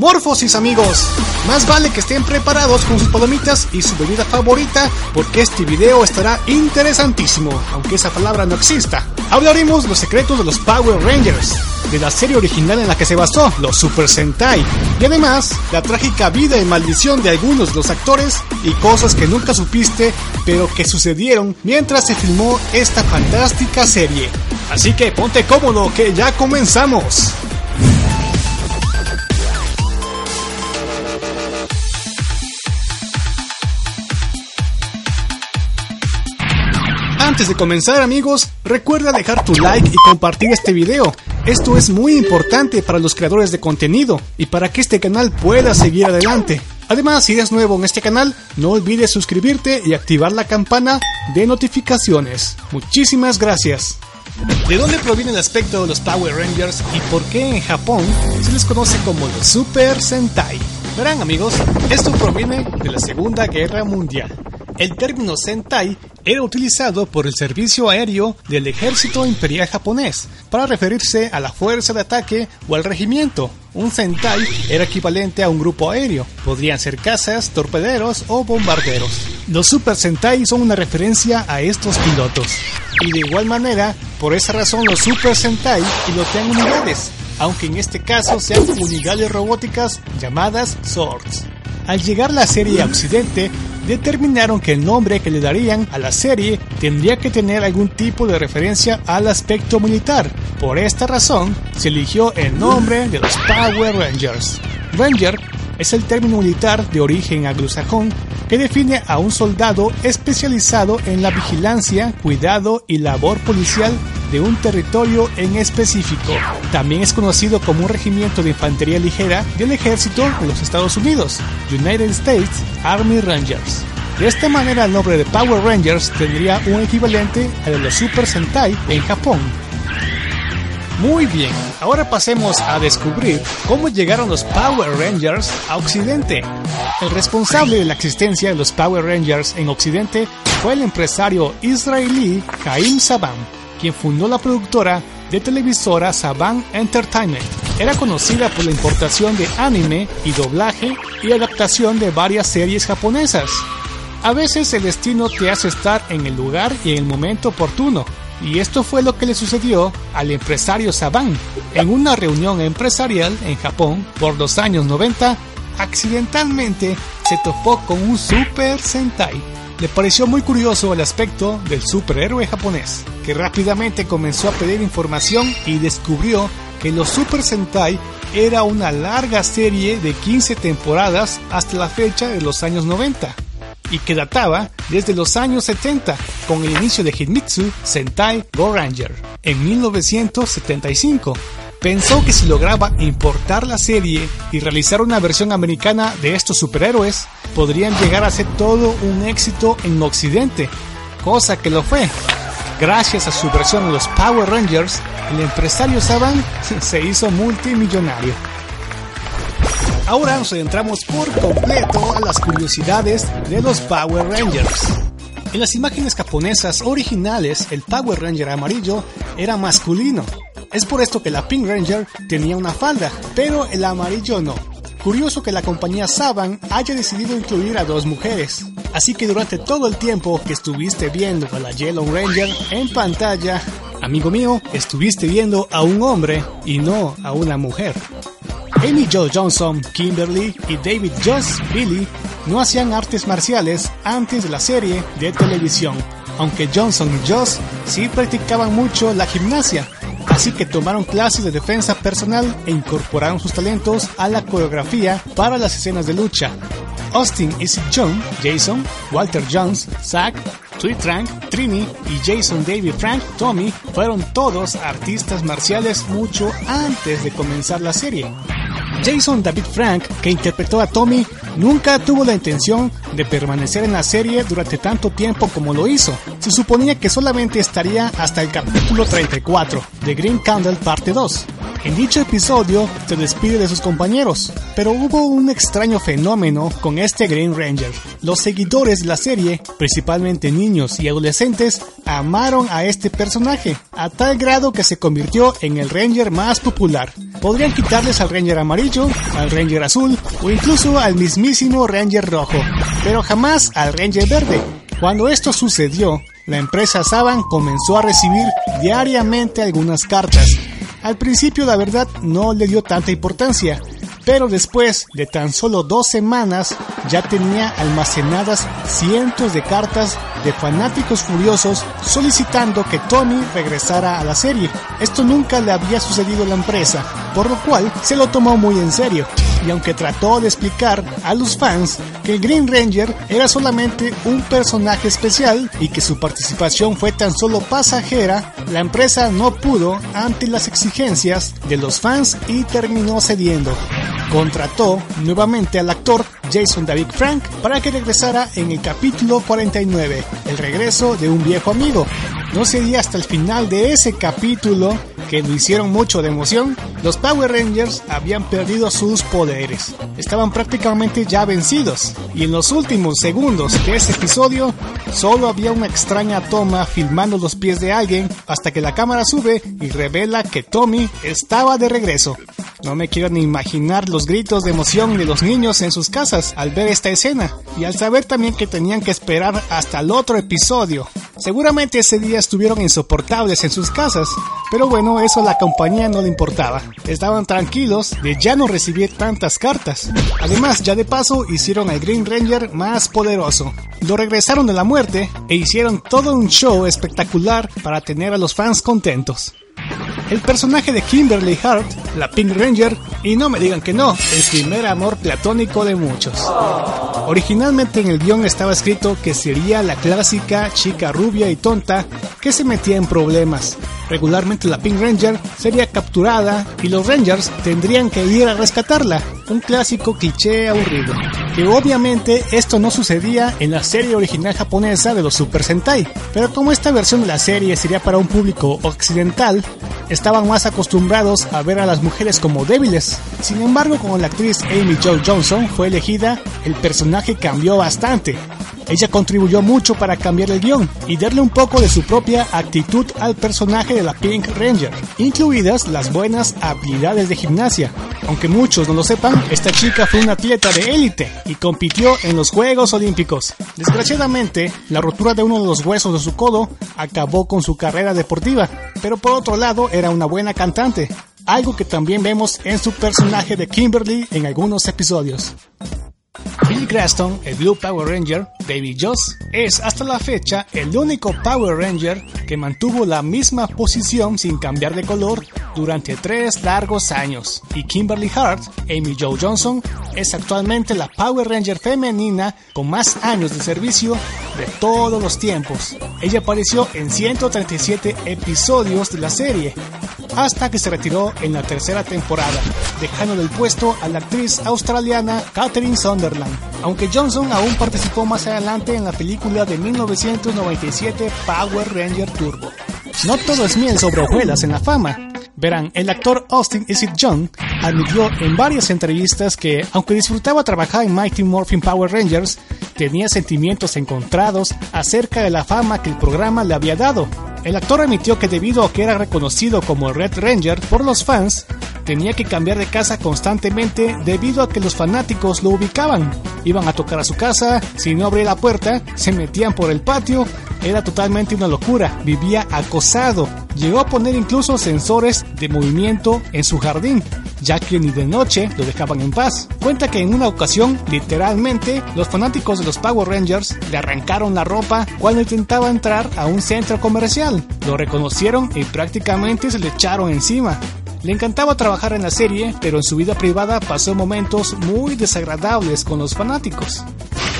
Morfosis amigos, más vale que estén preparados con sus palomitas y su bebida favorita porque este video estará interesantísimo, aunque esa palabra no exista. Hablaremos los secretos de los Power Rangers, de la serie original en la que se basó, los Super Sentai, y además la trágica vida y maldición de algunos de los actores y cosas que nunca supiste pero que sucedieron mientras se filmó esta fantástica serie. Así que ponte cómodo que ya comenzamos. Antes de comenzar amigos, recuerda dejar tu like y compartir este video. Esto es muy importante para los creadores de contenido y para que este canal pueda seguir adelante. Además, si eres nuevo en este canal, no olvides suscribirte y activar la campana de notificaciones. Muchísimas gracias. ¿De dónde proviene el aspecto de los Power Rangers y por qué en Japón se les conoce como los Super Sentai? Verán amigos, esto proviene de la Segunda Guerra Mundial. El término Sentai era utilizado por el servicio aéreo del ejército imperial japonés para referirse a la fuerza de ataque o al regimiento. Un Sentai era equivalente a un grupo aéreo, podrían ser cazas, torpederos o bombarderos. Los Super Sentai son una referencia a estos pilotos. Y de igual manera, por esa razón los Super Sentai pilotean unidades, aunque en este caso sean unidades robóticas llamadas Swords. Al llegar la serie a Occidente, determinaron que el nombre que le darían a la serie tendría que tener algún tipo de referencia al aspecto militar. Por esta razón, se eligió el nombre de los Power Rangers. Ranger es el término militar de origen anglosajón que define a un soldado especializado en la vigilancia, cuidado y labor policial de un territorio en específico. También es conocido como un regimiento de infantería ligera del ejército de los Estados Unidos, United States Army Rangers. De esta manera el nombre de Power Rangers tendría un equivalente al de los Super Sentai en Japón. Muy bien, ahora pasemos a descubrir cómo llegaron los Power Rangers a Occidente. El responsable de la existencia de los Power Rangers en Occidente fue el empresario israelí Haim Saban, quien fundó la productora de televisora Saban Entertainment. Era conocida por la importación de anime y doblaje y adaptación de varias series japonesas. A veces el destino te hace estar en el lugar y en el momento oportuno, y esto fue lo que le sucedió al empresario Saban. En una reunión empresarial en Japón por los años 90, accidentalmente se topó con un Super Sentai. Le pareció muy curioso el aspecto del superhéroe japonés, que rápidamente comenzó a pedir información y descubrió que los Super Sentai era una larga serie de 15 temporadas hasta la fecha de los años 90 y que databa desde los años 70 con el inicio de Hitmitsu Sentai Go Ranger en 1975. Pensó que si lograba importar la serie y realizar una versión americana de estos superhéroes, podrían llegar a ser todo un éxito en Occidente, cosa que lo fue. Gracias a su versión de los Power Rangers, el empresario Saban se hizo multimillonario. Ahora nos adentramos por completo a las curiosidades de los Power Rangers. En las imágenes japonesas originales, el Power Ranger amarillo era masculino. Es por esto que la Pink Ranger tenía una falda, pero el amarillo no. Curioso que la compañía Saban haya decidido incluir a dos mujeres. Así que durante todo el tiempo que estuviste viendo a la Yellow Ranger en pantalla, amigo mío, estuviste viendo a un hombre y no a una mujer. Amy Jo Johnson, Kimberly y David Joss Billy no hacían artes marciales antes de la serie de televisión, aunque Johnson y Joss sí practicaban mucho la gimnasia, así que tomaron clases de defensa personal e incorporaron sus talentos a la coreografía para las escenas de lucha. Austin Easy John, Jason, Walter Jones, Zack, Tweet Trank, Trini y Jason David Frank, Tommy, fueron todos artistas marciales mucho antes de comenzar la serie. Jason David Frank, que interpretó a Tommy, nunca tuvo la intención de permanecer en la serie durante tanto tiempo como lo hizo. Se suponía que solamente estaría hasta el capítulo 34 de Green Candle Parte 2. En dicho episodio se despide de sus compañeros, pero hubo un extraño fenómeno con este Green Ranger. Los seguidores de la serie, principalmente niños y adolescentes, amaron a este personaje, a tal grado que se convirtió en el Ranger más popular. Podrían quitarles al Ranger amarillo, al Ranger azul o incluso al mismísimo Ranger rojo, pero jamás al Ranger verde. Cuando esto sucedió, la empresa Saban comenzó a recibir diariamente algunas cartas. Al principio la verdad no le dio tanta importancia, pero después de tan solo dos semanas ya tenía almacenadas cientos de cartas de fanáticos furiosos solicitando que Tommy regresara a la serie. Esto nunca le había sucedido a la empresa, por lo cual se lo tomó muy en serio. Y aunque trató de explicar a los fans que Green Ranger era solamente un personaje especial y que su participación fue tan solo pasajera, la empresa no pudo ante las exigencias de los fans y terminó cediendo contrató nuevamente al actor Jason David Frank para que regresara en el capítulo 49, el regreso de un viejo amigo. No sería hasta el final de ese capítulo que lo hicieron mucho de emoción, los Power Rangers habían perdido sus poderes. Estaban prácticamente ya vencidos. Y en los últimos segundos de ese episodio, solo había una extraña toma filmando los pies de alguien hasta que la cámara sube y revela que Tommy estaba de regreso. No me quiero ni imaginar los gritos de emoción de los niños en sus casas al ver esta escena y al saber también que tenían que esperar hasta el otro episodio. Seguramente ese día estuvieron insoportables en sus casas, pero bueno, eso a la compañía no le importaba. Estaban tranquilos de ya no recibir tantas cartas. Además, ya de paso hicieron al Green Ranger más poderoso. Lo regresaron de la muerte e hicieron todo un show espectacular para tener a los fans contentos el personaje de Kimberly Hart, la Pink Ranger, y no me digan que no, el primer amor platónico de muchos. Originalmente en el guion estaba escrito que sería la clásica chica rubia y tonta que se metía en problemas. Regularmente la Pink Ranger sería capturada y los Rangers tendrían que ir a rescatarla, un clásico cliché aburrido. Que obviamente esto no sucedía en la serie original japonesa de los Super Sentai, pero como esta versión de la serie sería para un público occidental, estaban más acostumbrados a ver a las mujeres como débiles. Sin embargo, cuando la actriz Amy Jo Johnson fue elegida, el personaje cambió bastante. Ella contribuyó mucho para cambiar el guion y darle un poco de su propia actitud al personaje de la Pink Ranger, incluidas las buenas habilidades de gimnasia. Aunque muchos no lo sepan, esta chica fue una atleta de élite y compitió en los Juegos Olímpicos. Desgraciadamente, la rotura de uno de los huesos de su codo acabó con su carrera deportiva, pero por otro lado era una buena cantante, algo que también vemos en su personaje de Kimberly en algunos episodios. Bill Graston, el Blue Power Ranger, David Joss, es hasta la fecha el único Power Ranger que mantuvo la misma posición sin cambiar de color durante tres largos años. Y Kimberly Hart, Amy Jo Johnson, es actualmente la Power Ranger femenina con más años de servicio de todos los tiempos. Ella apareció en 137 episodios de la serie, hasta que se retiró en la tercera temporada, dejando del puesto a la actriz australiana Catherine Sunderland, aunque Johnson aún participó más adelante en la película de 1997 Power Ranger Turbo. No todo es miel sobre hojuelas en la fama. Verán, el actor Austin Isit Young admitió en varias entrevistas que, aunque disfrutaba trabajar en Mighty Morphin Power Rangers, tenía sentimientos encontrados acerca de la fama que el programa le había dado. El actor admitió que debido a que era reconocido como Red Ranger por los fans, tenía que cambiar de casa constantemente debido a que los fanáticos lo ubicaban. Iban a tocar a su casa, si no abría la puerta, se metían por el patio, era totalmente una locura, vivía acosado. Llegó a poner incluso sensores de movimiento en su jardín, ya que ni de noche lo dejaban en paz. Cuenta que en una ocasión, literalmente, los fanáticos de los Power Rangers le arrancaron la ropa cuando intentaba entrar a un centro comercial. Lo reconocieron y prácticamente se le echaron encima. Le encantaba trabajar en la serie, pero en su vida privada pasó momentos muy desagradables con los fanáticos.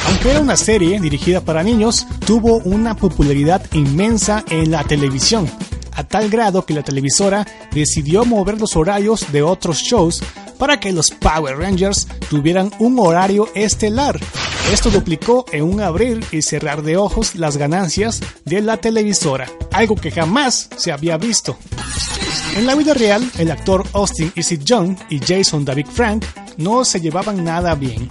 Aunque era una serie dirigida para niños, tuvo una popularidad inmensa en la televisión, a tal grado que la televisora decidió mover los horarios de otros shows para que los Power Rangers tuvieran un horario estelar. Esto duplicó en un abrir y cerrar de ojos las ganancias de la televisora, algo que jamás se había visto. En la vida real, el actor Austin Isid Young y Jason David Frank no se llevaban nada bien.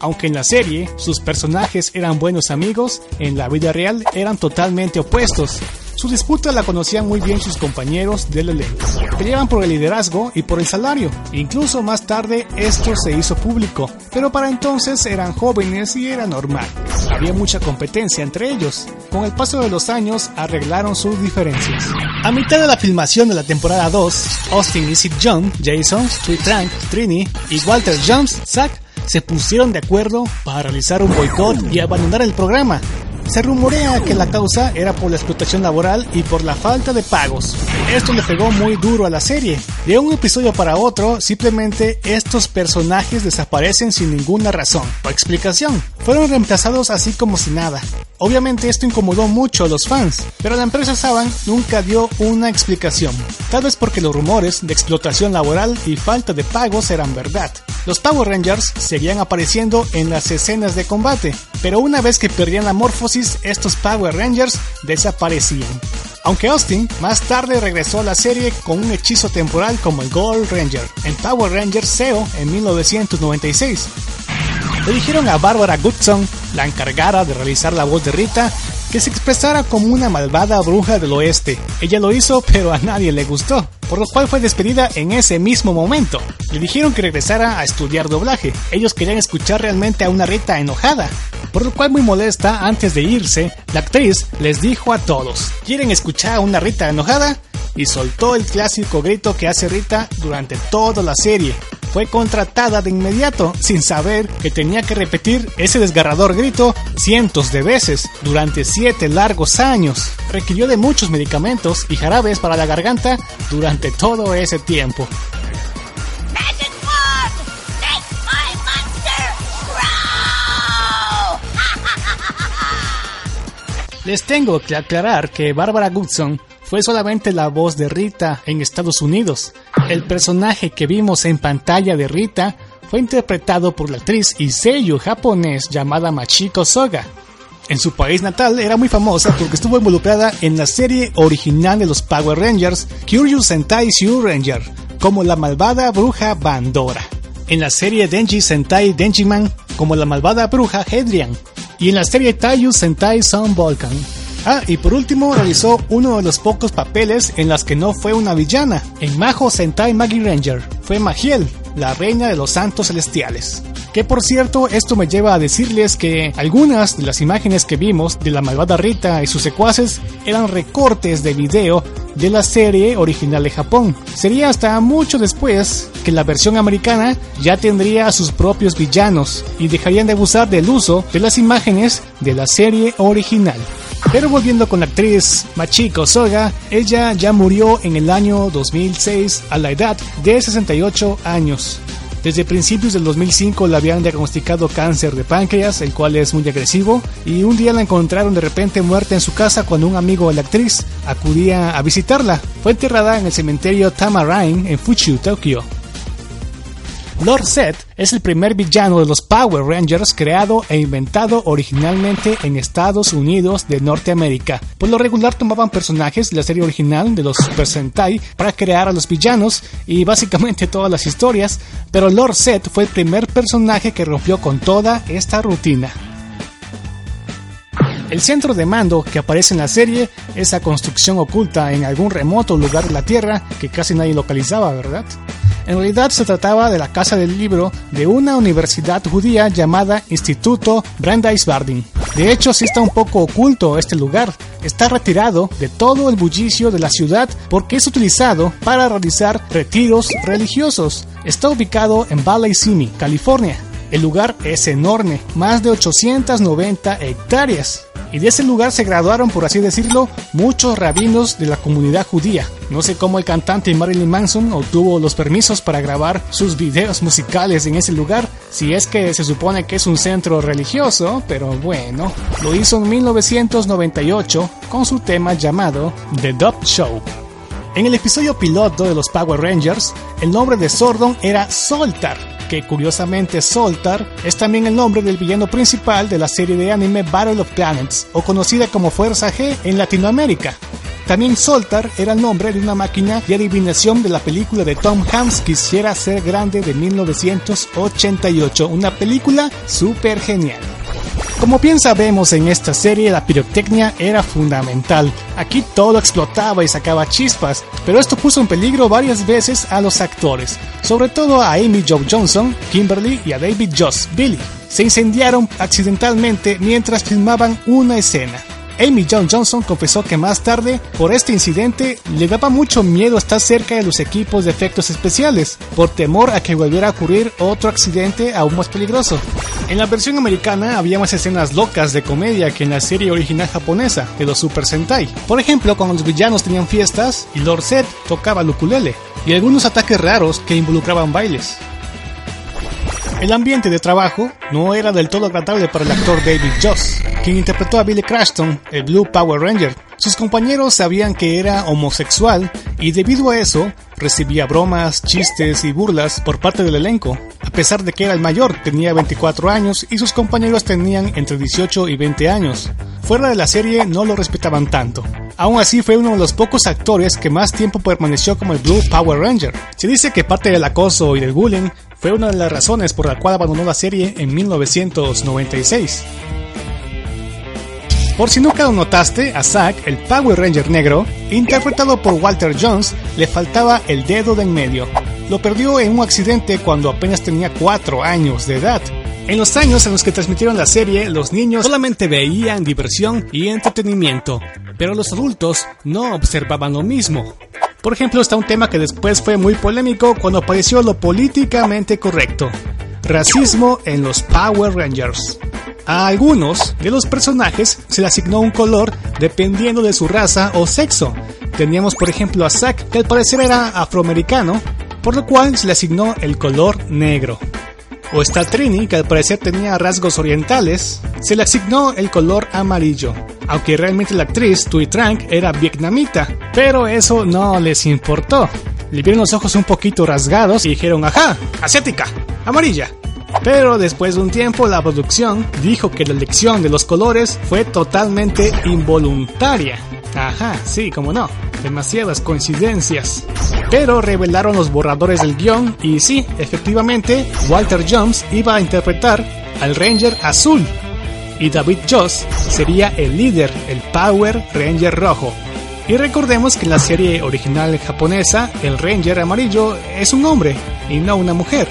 Aunque en la serie sus personajes eran buenos amigos, en la vida real eran totalmente opuestos. Su disputa la conocían muy bien sus compañeros del elenco. peleaban por el liderazgo y por el salario. Incluso más tarde esto se hizo público, pero para entonces eran jóvenes y era normal. Había mucha competencia entre ellos. Con el paso de los años arreglaron sus diferencias. A mitad de la filmación de la temporada 2, Austin y Sid John, Jason, Sweet Trank, Trini y Walter Jones, Zack, se pusieron de acuerdo para realizar un boicot y abandonar el programa. Se rumorea que la causa era por la explotación laboral y por la falta de pagos. Esto le pegó muy duro a la serie. De un episodio para otro, simplemente estos personajes desaparecen sin ninguna razón o explicación. Fueron reemplazados así como si nada. Obviamente esto incomodó mucho a los fans, pero la empresa Saban nunca dio una explicación. Tal vez porque los rumores de explotación laboral y falta de pagos eran verdad. Los Power Rangers seguían apareciendo en las escenas de combate, pero una vez que perdían la morfosis, estos Power Rangers desaparecían. Aunque Austin más tarde regresó a la serie con un hechizo temporal como el Gold Ranger en Power Rangers SEO en 1996. Le dijeron a Barbara Goodson, la encargada de realizar la voz de Rita, que se expresara como una malvada bruja del oeste. Ella lo hizo, pero a nadie le gustó, por lo cual fue despedida en ese mismo momento. Le dijeron que regresara a estudiar doblaje. Ellos querían escuchar realmente a una Rita enojada, por lo cual muy molesta, antes de irse, la actriz les dijo a todos, ¿quieren escuchar a una Rita enojada? Y soltó el clásico grito que hace Rita durante toda la serie fue contratada de inmediato sin saber que tenía que repetir ese desgarrador grito cientos de veces durante siete largos años. Requirió de muchos medicamentos y jarabes para la garganta durante todo ese tiempo. Les tengo que aclarar que Barbara Goodson fue solamente la voz de Rita en Estados Unidos. El personaje que vimos en pantalla de Rita fue interpretado por la actriz y sello japonés llamada Machiko Soga. En su país natal era muy famosa porque estuvo involucrada en la serie original de los Power Rangers, Curious Sentai Zyu Ranger, como la malvada bruja Bandora. En la serie Denji Sentai Denjiman, como la malvada bruja Hedrian. Y en la serie Taiyu Sentai Sun Volcan, Ah, y por último realizó uno de los pocos papeles en las que no fue una villana. En Majo Sentai Maggie Ranger fue Magiel, la reina de los santos celestiales. Que por cierto, esto me lleva a decirles que algunas de las imágenes que vimos de la malvada Rita y sus secuaces eran recortes de video de la serie original de Japón. Sería hasta mucho después que la versión americana ya tendría sus propios villanos y dejarían de abusar del uso de las imágenes de la serie original. Pero volviendo con la actriz Machiko Soga, ella ya murió en el año 2006 a la edad de 68 años. Desde principios del 2005 le habían diagnosticado cáncer de páncreas, el cual es muy agresivo, y un día la encontraron de repente muerta en su casa cuando un amigo de la actriz acudía a visitarla. Fue enterrada en el cementerio Tamarine en Fuchu, Tokio. Lord Set es el primer villano de los Power Rangers creado e inventado originalmente en Estados Unidos de Norteamérica. Por lo regular tomaban personajes de la serie original de los Super Sentai para crear a los villanos y básicamente todas las historias, pero Lord Set fue el primer personaje que rompió con toda esta rutina. El centro de mando que aparece en la serie, esa construcción oculta en algún remoto lugar de la Tierra que casi nadie localizaba, ¿verdad? En realidad se trataba de la casa del libro de una universidad judía llamada Instituto Brandeis Bardin. De hecho, sí está un poco oculto este lugar. Está retirado de todo el bullicio de la ciudad porque es utilizado para realizar retiros religiosos. Está ubicado en Valley Simi, California. El lugar es enorme, más de 890 hectáreas y de ese lugar se graduaron, por así decirlo, muchos rabinos de la comunidad judía. No sé cómo el cantante Marilyn Manson obtuvo los permisos para grabar sus videos musicales en ese lugar, si es que se supone que es un centro religioso, pero bueno, lo hizo en 1998 con su tema llamado The Dub Show. En el episodio piloto de los Power Rangers, el nombre de Sordon era Soltar, que curiosamente Soltar es también el nombre del villano principal de la serie de anime Battle of Planets, o conocida como Fuerza G en Latinoamérica. También Soltar era el nombre de una máquina de adivinación de la película de Tom Hanks Quisiera ser grande de 1988, una película súper genial. Como bien sabemos en esta serie la pirotecnia era fundamental. Aquí todo explotaba y sacaba chispas, pero esto puso en peligro varias veces a los actores, sobre todo a Amy Jo Johnson, Kimberly y a David Joss Billy. Se incendiaron accidentalmente mientras filmaban una escena. Amy John Johnson confesó que más tarde, por este incidente, le daba mucho miedo estar cerca de los equipos de efectos especiales, por temor a que volviera a ocurrir otro accidente aún más peligroso. En la versión americana había más escenas locas de comedia que en la serie original japonesa de los Super Sentai. Por ejemplo, cuando los villanos tenían fiestas y Lord Zed tocaba el ukulele, y algunos ataques raros que involucraban bailes. El ambiente de trabajo no era del todo agradable para el actor David Joss, quien interpretó a Billy Crashton, el Blue Power Ranger. Sus compañeros sabían que era homosexual y debido a eso recibía bromas, chistes y burlas por parte del elenco. A pesar de que era el mayor, tenía 24 años y sus compañeros tenían entre 18 y 20 años. Fuera de la serie no lo respetaban tanto. Aún así fue uno de los pocos actores que más tiempo permaneció como el Blue Power Ranger. Se dice que parte del acoso y del bullying fue una de las razones por la cual abandonó la serie en 1996. Por si nunca lo notaste, a Zack, el Power Ranger negro, interpretado por Walter Jones, le faltaba el dedo de en medio. Lo perdió en un accidente cuando apenas tenía 4 años de edad. En los años en los que transmitieron la serie, los niños solamente veían diversión y entretenimiento, pero los adultos no observaban lo mismo. Por ejemplo, está un tema que después fue muy polémico cuando apareció lo políticamente correcto. Racismo en los Power Rangers. A algunos de los personajes se le asignó un color dependiendo de su raza o sexo. Teníamos por ejemplo a Zack, que al parecer era afroamericano, por lo cual se le asignó el color negro. O está Trini, que al parecer tenía rasgos orientales, se le asignó el color amarillo aunque realmente la actriz Tui Trank era vietnamita, pero eso no les importó. Le vieron los ojos un poquito rasgados y dijeron, ajá, asiática, amarilla. Pero después de un tiempo la producción dijo que la elección de los colores fue totalmente involuntaria. Ajá, sí, como no, demasiadas coincidencias. Pero revelaron los borradores del guion y sí, efectivamente, Walter Jones iba a interpretar al Ranger azul y David Joss sería el líder, el Power Ranger rojo. Y recordemos que en la serie original japonesa, el Ranger amarillo es un hombre y no una mujer.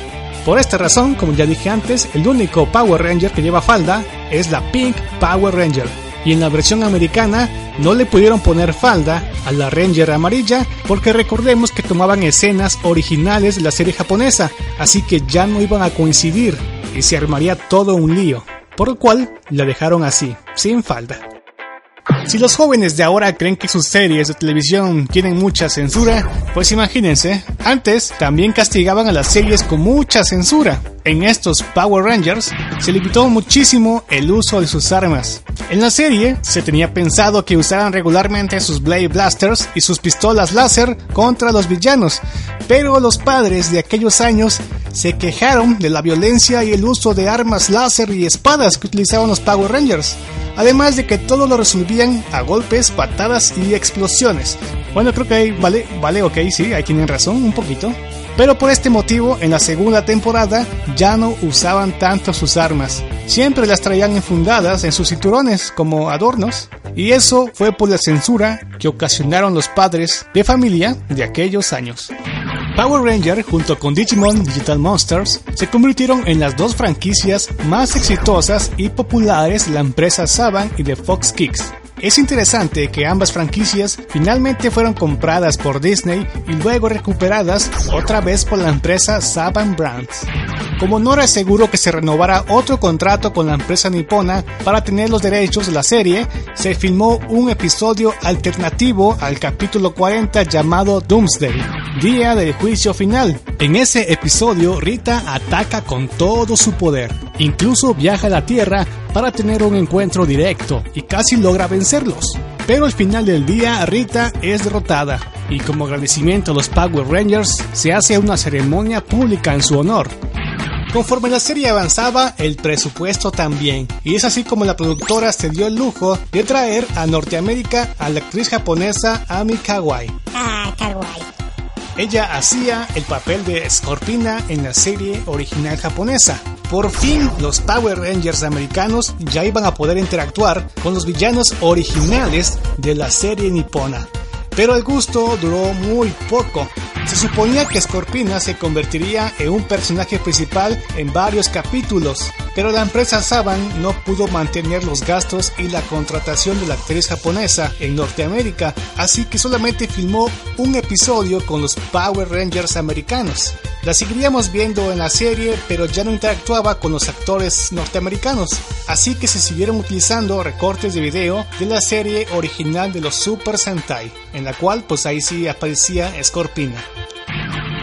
Por esta razón, como ya dije antes, el único Power Ranger que lleva falda es la Pink Power Ranger. Y en la versión americana no le pudieron poner falda a la Ranger amarilla porque recordemos que tomaban escenas originales de la serie japonesa, así que ya no iban a coincidir y se armaría todo un lío por lo cual la dejaron así, sin falda. Si los jóvenes de ahora creen que sus series de televisión tienen mucha censura, pues imagínense, antes también castigaban a las series con mucha censura. En estos Power Rangers se limitó muchísimo el uso de sus armas. En la serie se tenía pensado que usaran regularmente sus Blade Blasters y sus pistolas láser contra los villanos, pero los padres de aquellos años se quejaron de la violencia y el uso de armas láser y espadas que utilizaban los Power Rangers, además de que todo lo resolvían a golpes, patadas y explosiones. Bueno, creo que ahí vale, vale, ok, sí, ahí tienen razón, un poquito. Pero por este motivo, en la segunda temporada ya no usaban tanto sus armas. Siempre las traían enfundadas en sus cinturones como adornos. Y eso fue por la censura que ocasionaron los padres de familia de aquellos años. Power Ranger junto con Digimon Digital Monsters se convirtieron en las dos franquicias más exitosas y populares de la empresa Saban y de Fox Kicks. Es interesante que ambas franquicias finalmente fueron compradas por Disney y luego recuperadas otra vez por la empresa Saban Brands. Como no era seguro que se renovara otro contrato con la empresa nipona para tener los derechos de la serie, se filmó un episodio alternativo al capítulo 40 llamado Doomsday, Día del Juicio Final. En ese episodio, Rita ataca con todo su poder. Incluso viaja a la Tierra para tener un encuentro directo y casi logra vencerlos. Pero al final del día, Rita es derrotada y como agradecimiento a los Power Rangers se hace una ceremonia pública en su honor. Conforme la serie avanzaba, el presupuesto también, y es así como la productora se dio el lujo de traer a Norteamérica a la actriz japonesa Ami Kawai. Ah, Kawai. Ella hacía el papel de Scorpina en la serie original japonesa. Por fin, los Power Rangers americanos ya iban a poder interactuar con los villanos originales de la serie nipona. Pero el gusto duró muy poco. Se suponía que Scorpina se convertiría en un personaje principal en varios capítulos, pero la empresa Saban no pudo mantener los gastos y la contratación de la actriz japonesa en Norteamérica, así que solamente filmó un episodio con los Power Rangers americanos. La seguiríamos viendo en la serie, pero ya no interactuaba con los actores norteamericanos, así que se siguieron utilizando recortes de video de la serie original de los Super Sentai, en la cual pues ahí sí aparecía Scorpina.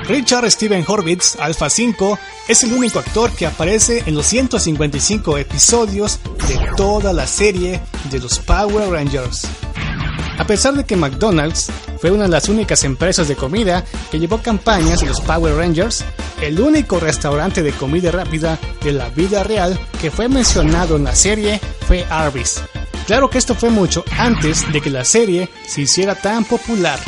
Richard Steven Horvitz, Alpha 5, es el único actor que aparece en los 155 episodios de toda la serie de los Power Rangers. A pesar de que McDonald's fue una de las únicas empresas de comida que llevó campañas de los Power Rangers, el único restaurante de comida rápida de la vida real que fue mencionado en la serie fue Arby's. Claro que esto fue mucho antes de que la serie se hiciera tan popular.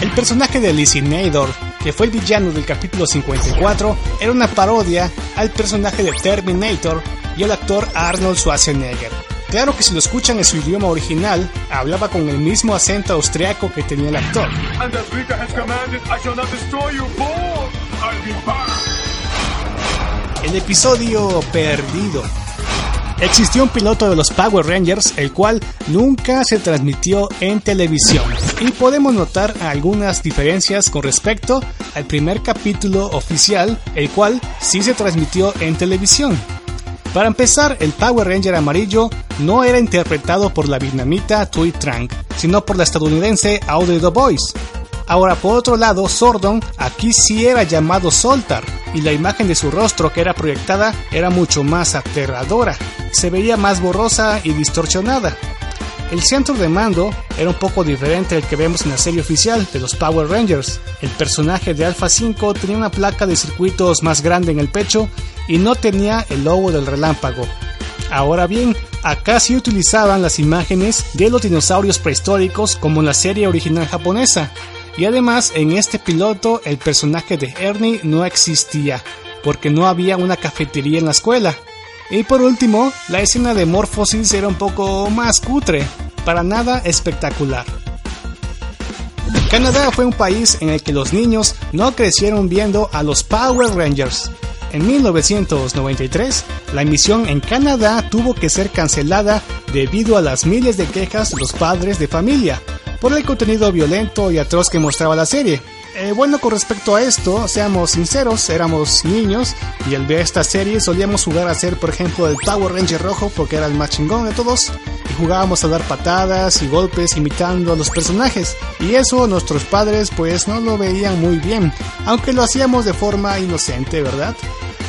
El personaje de Lizzie Nador, que fue el villano del capítulo 54, era una parodia al personaje de Terminator y el actor Arnold Schwarzenegger. Claro que si lo escuchan en su idioma original, hablaba con el mismo acento austriaco que tenía el actor. El episodio perdido. Existió un piloto de los Power Rangers, el cual nunca se transmitió en televisión. Y podemos notar algunas diferencias con respecto al primer capítulo oficial, el cual sí se transmitió en televisión. Para empezar, el Power Ranger amarillo no era interpretado por la vietnamita Tui Trang, sino por la estadounidense Audrey Boyce. Ahora, por otro lado, Sordon aquí sí era llamado Soltar, y la imagen de su rostro que era proyectada era mucho más aterradora. Se veía más borrosa y distorsionada. El centro de mando era un poco diferente al que vemos en la serie oficial de los Power Rangers. El personaje de Alpha 5 tenía una placa de circuitos más grande en el pecho y no tenía el logo del relámpago. Ahora bien, acá sí utilizaban las imágenes de los dinosaurios prehistóricos como en la serie original japonesa. Y además en este piloto el personaje de Ernie no existía, porque no había una cafetería en la escuela. Y por último, la escena de Morphosis era un poco más cutre, para nada espectacular. Canadá fue un país en el que los niños no crecieron viendo a los Power Rangers. En 1993, la emisión en Canadá tuvo que ser cancelada debido a las miles de quejas de los padres de familia por el contenido violento y atroz que mostraba la serie. Eh, bueno, con respecto a esto, seamos sinceros, éramos niños y al ver esta serie solíamos jugar a ser, por ejemplo, el Power Ranger rojo porque era el más chingón de todos y jugábamos a dar patadas y golpes imitando a los personajes y eso nuestros padres pues no lo veían muy bien, aunque lo hacíamos de forma inocente, ¿verdad?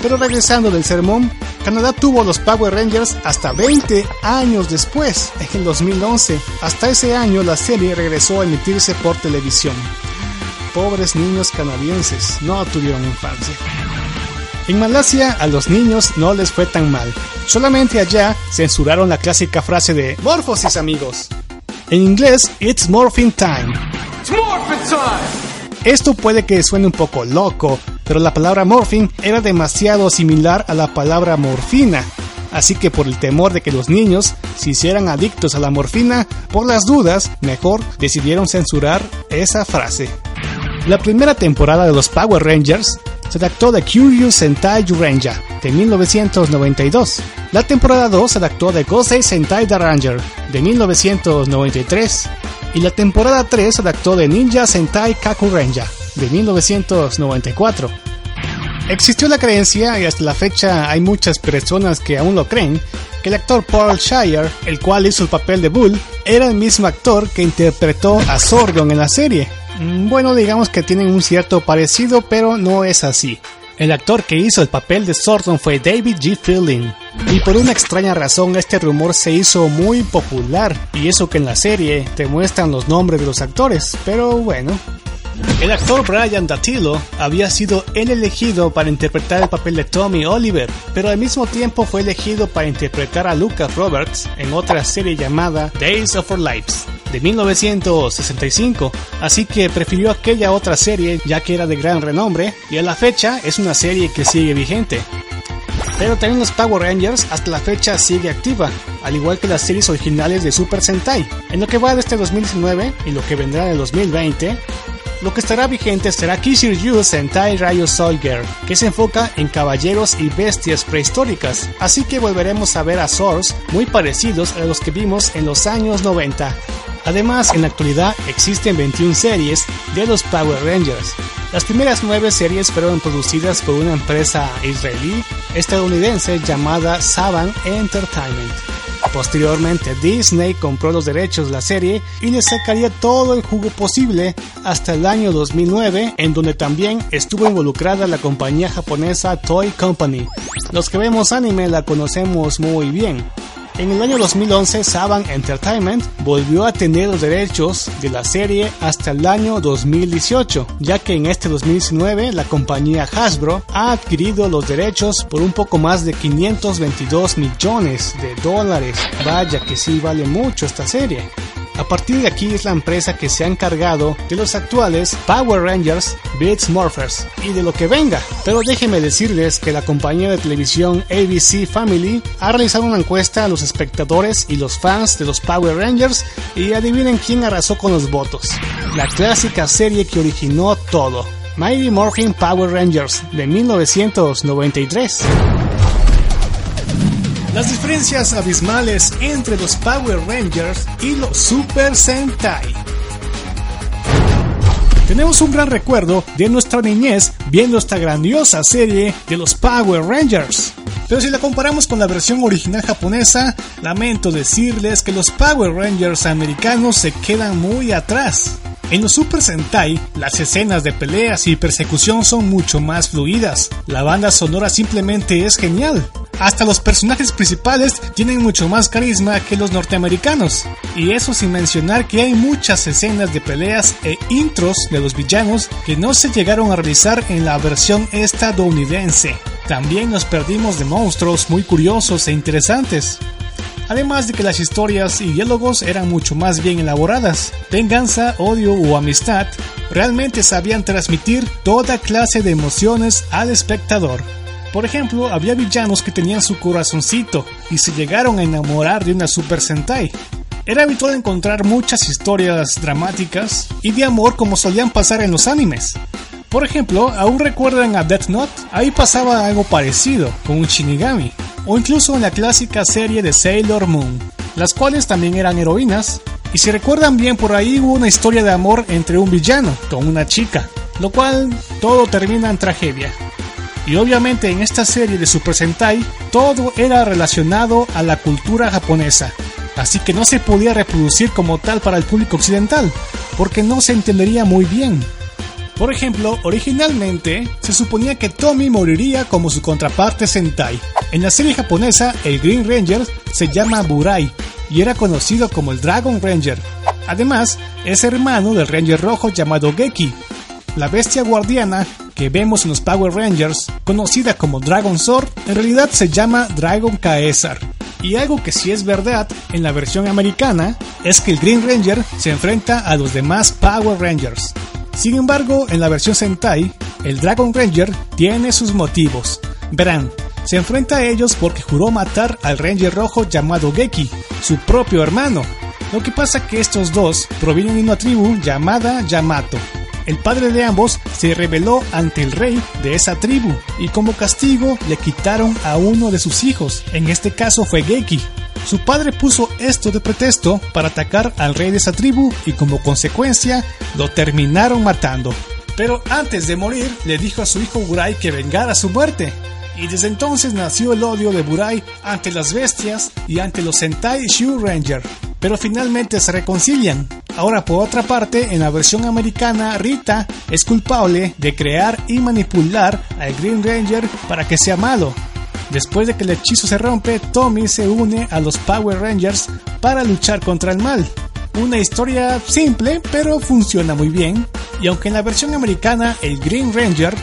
Pero regresando del sermón, Canadá tuvo los Power Rangers hasta 20 años después, en el 2011. Hasta ese año la serie regresó a emitirse por televisión pobres niños canadienses no tuvieron infancia. En Malasia a los niños no les fue tan mal, solamente allá censuraron la clásica frase de Morphosis amigos. En inglés, It's Morphing Time. Esto puede que suene un poco loco, pero la palabra morphing era demasiado similar a la palabra morfina, así que por el temor de que los niños se hicieran adictos a la morfina, por las dudas, mejor decidieron censurar esa frase. La primera temporada de los Power Rangers se adaptó de Curious Sentai Ranger de 1992. La temporada 2 se adaptó de Gosei Sentai The Ranger de 1993. Y la temporada 3 se adaptó de Ninja Sentai Kaku Ranger de 1994. Existió la creencia, y hasta la fecha hay muchas personas que aún lo creen, que el actor Paul Shire, el cual hizo el papel de Bull, era el mismo actor que interpretó a Sordon en la serie. Mm, bueno, digamos que tienen un cierto parecido, pero no es así. El actor que hizo el papel de Sordon fue David G. Fielding. Y por una extraña razón este rumor se hizo muy popular, y eso que en la serie te muestran los nombres de los actores, pero bueno, el actor Brian Dattilo había sido el elegido para interpretar el papel de Tommy Oliver, pero al mismo tiempo fue elegido para interpretar a Lucas Roberts en otra serie llamada Days of Our Lives de 1965, así que prefirió aquella otra serie ya que era de gran renombre y a la fecha es una serie que sigue vigente. Pero también los Power Rangers hasta la fecha sigue activa, al igual que las series originales de Super Sentai. En lo que va de este 2019 y lo que vendrá en el 2020, lo que estará vigente será Kishiryu Sentai Rayo Girl, que se enfoca en caballeros y bestias prehistóricas, así que volveremos a ver a Swords muy parecidos a los que vimos en los años 90. Además, en la actualidad existen 21 series de los Power Rangers. Las primeras 9 series fueron producidas por una empresa israelí estadounidense llamada Saban Entertainment. Posteriormente, Disney compró los derechos de la serie y le sacaría todo el jugo posible hasta el año 2009, en donde también estuvo involucrada la compañía japonesa Toy Company. Los que vemos anime la conocemos muy bien. En el año 2011, Saban Entertainment volvió a tener los derechos de la serie hasta el año 2018, ya que en este 2019 la compañía Hasbro ha adquirido los derechos por un poco más de 522 millones de dólares. Vaya que sí vale mucho esta serie. A partir de aquí es la empresa que se ha encargado de los actuales Power Rangers Beats Morphers y de lo que venga. Pero déjenme decirles que la compañía de televisión ABC Family ha realizado una encuesta a los espectadores y los fans de los Power Rangers y adivinen quién arrasó con los votos. La clásica serie que originó todo. Mighty Morphin Power Rangers de 1993. Las diferencias abismales entre los Power Rangers y los Super Sentai. Tenemos un gran recuerdo de nuestra niñez viendo esta grandiosa serie de los Power Rangers. Pero si la comparamos con la versión original japonesa, lamento decirles que los Power Rangers americanos se quedan muy atrás. En los Super Sentai, las escenas de peleas y persecución son mucho más fluidas. La banda sonora simplemente es genial. Hasta los personajes principales tienen mucho más carisma que los norteamericanos. Y eso sin mencionar que hay muchas escenas de peleas e intros de los villanos que no se llegaron a realizar en la versión estadounidense. También nos perdimos de monstruos muy curiosos e interesantes. Además de que las historias y diálogos eran mucho más bien elaboradas. Venganza, odio o amistad realmente sabían transmitir toda clase de emociones al espectador. Por ejemplo, había villanos que tenían su corazoncito y se llegaron a enamorar de una Super Sentai. Era habitual encontrar muchas historias dramáticas y de amor como solían pasar en los animes. Por ejemplo, ¿aún recuerdan a Death Note? Ahí pasaba algo parecido, con un Shinigami, o incluso en la clásica serie de Sailor Moon, las cuales también eran heroínas, y si recuerdan bien por ahí hubo una historia de amor entre un villano con una chica, lo cual todo termina en tragedia. Y obviamente en esta serie de Super Sentai todo era relacionado a la cultura japonesa, así que no se podía reproducir como tal para el público occidental, porque no se entendería muy bien. Por ejemplo, originalmente se suponía que Tommy moriría como su contraparte Sentai. En la serie japonesa, el Green Ranger se llama Burai y era conocido como el Dragon Ranger. Además, es hermano del Ranger rojo llamado Geki, la bestia guardiana que vemos en los Power Rangers, conocida como Dragon Sword, en realidad se llama Dragon Caesar. Y algo que sí es verdad en la versión americana es que el Green Ranger se enfrenta a los demás Power Rangers. Sin embargo, en la versión Sentai, el Dragon Ranger tiene sus motivos. Verán, se enfrenta a ellos porque juró matar al Ranger rojo llamado Geki, su propio hermano. Lo que pasa que estos dos provienen de una tribu llamada Yamato, el padre de ambos se rebeló ante el rey de esa tribu y como castigo le quitaron a uno de sus hijos, en este caso fue Geki. Su padre puso esto de pretexto para atacar al rey de esa tribu y como consecuencia lo terminaron matando. Pero antes de morir le dijo a su hijo Burai que vengara su muerte. Y desde entonces nació el odio de Burai ante las bestias y ante los Sentai Shu Ranger. Pero finalmente se reconcilian Ahora, por otra parte, en la versión americana, Rita es culpable de crear y manipular al Green Ranger para que sea malo. Después de que el hechizo se rompe, Tommy se une a los Power Rangers para luchar contra el mal. Una historia simple, pero funciona muy bien. Y aunque en la versión americana el Green Ranger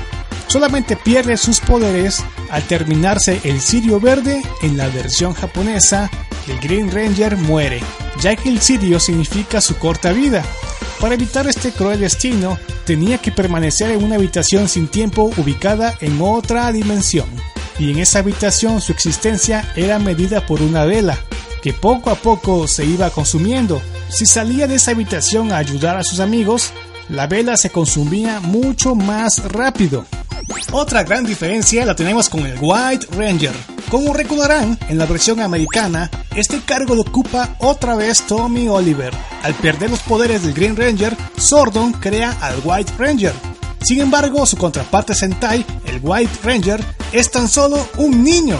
solamente pierde sus poderes al terminarse el cirio verde, en la versión japonesa el Green Ranger muere ya que el sirio significa su corta vida. Para evitar este cruel destino, tenía que permanecer en una habitación sin tiempo ubicada en otra dimensión. y en esa habitación su existencia era medida por una vela, que poco a poco se iba consumiendo. Si salía de esa habitación a ayudar a sus amigos, la vela se consumía mucho más rápido. Otra gran diferencia la tenemos con el White Ranger. Como recordarán, en la versión americana, este cargo lo ocupa otra vez Tommy Oliver. Al perder los poderes del Green Ranger, Sordon crea al White Ranger. Sin embargo, su contraparte Sentai, el White Ranger, es tan solo un niño,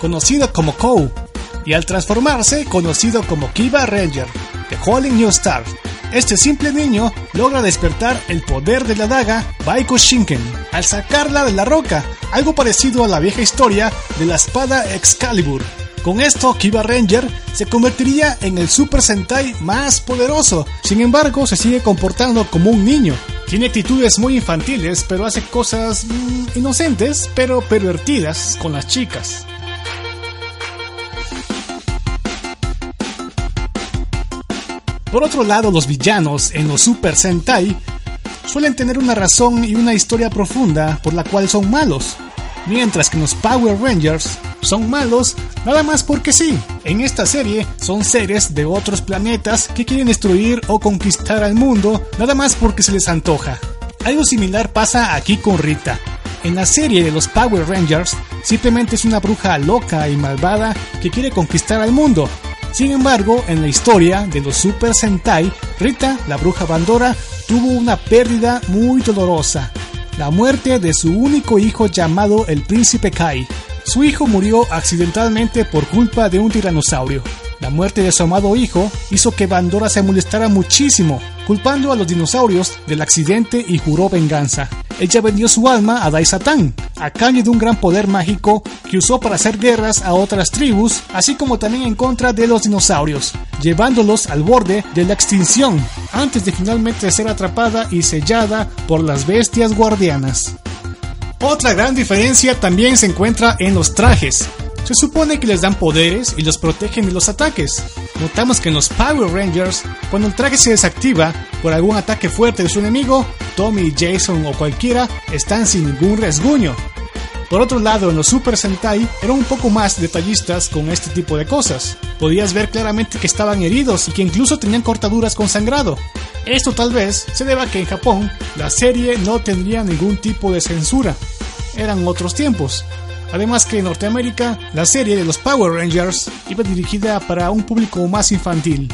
conocido como Kou, y al transformarse, conocido como Kiba Ranger, The Holy New Star. Este simple niño logra despertar el poder de la daga Baiko Shinken al sacarla de la roca, algo parecido a la vieja historia de la espada Excalibur. Con esto, Kiba Ranger se convertiría en el Super Sentai más poderoso. Sin embargo, se sigue comportando como un niño. Tiene actitudes muy infantiles, pero hace cosas mm, inocentes, pero pervertidas con las chicas. Por otro lado, los villanos en los Super Sentai suelen tener una razón y una historia profunda por la cual son malos, mientras que los Power Rangers son malos nada más porque sí. En esta serie son seres de otros planetas que quieren destruir o conquistar al mundo nada más porque se les antoja. Algo similar pasa aquí con Rita. En la serie de los Power Rangers, simplemente es una bruja loca y malvada que quiere conquistar al mundo, sin embargo, en la historia de los Super Sentai, Rita, la bruja Bandora, tuvo una pérdida muy dolorosa, la muerte de su único hijo llamado el príncipe Kai. Su hijo murió accidentalmente por culpa de un tiranosaurio. La muerte de su amado hijo hizo que Bandora se molestara muchísimo, culpando a los dinosaurios del accidente y juró venganza. Ella vendió su alma a Dai Satan, a cambio de un gran poder mágico que usó para hacer guerras a otras tribus, así como también en contra de los dinosaurios, llevándolos al borde de la extinción, antes de finalmente ser atrapada y sellada por las bestias guardianas. Otra gran diferencia también se encuentra en los trajes. Se supone que les dan poderes y los protegen de los ataques. Notamos que en los Power Rangers, cuando el traje se desactiva por algún ataque fuerte de su enemigo, Tommy, Jason o cualquiera están sin ningún resguño. Por otro lado, en los Super Sentai eran un poco más detallistas con este tipo de cosas. Podías ver claramente que estaban heridos y que incluso tenían cortaduras con sangrado. Esto tal vez se deba a que en Japón la serie no tendría ningún tipo de censura. Eran otros tiempos. Además que en Norteamérica, la serie de los Power Rangers iba dirigida para un público más infantil.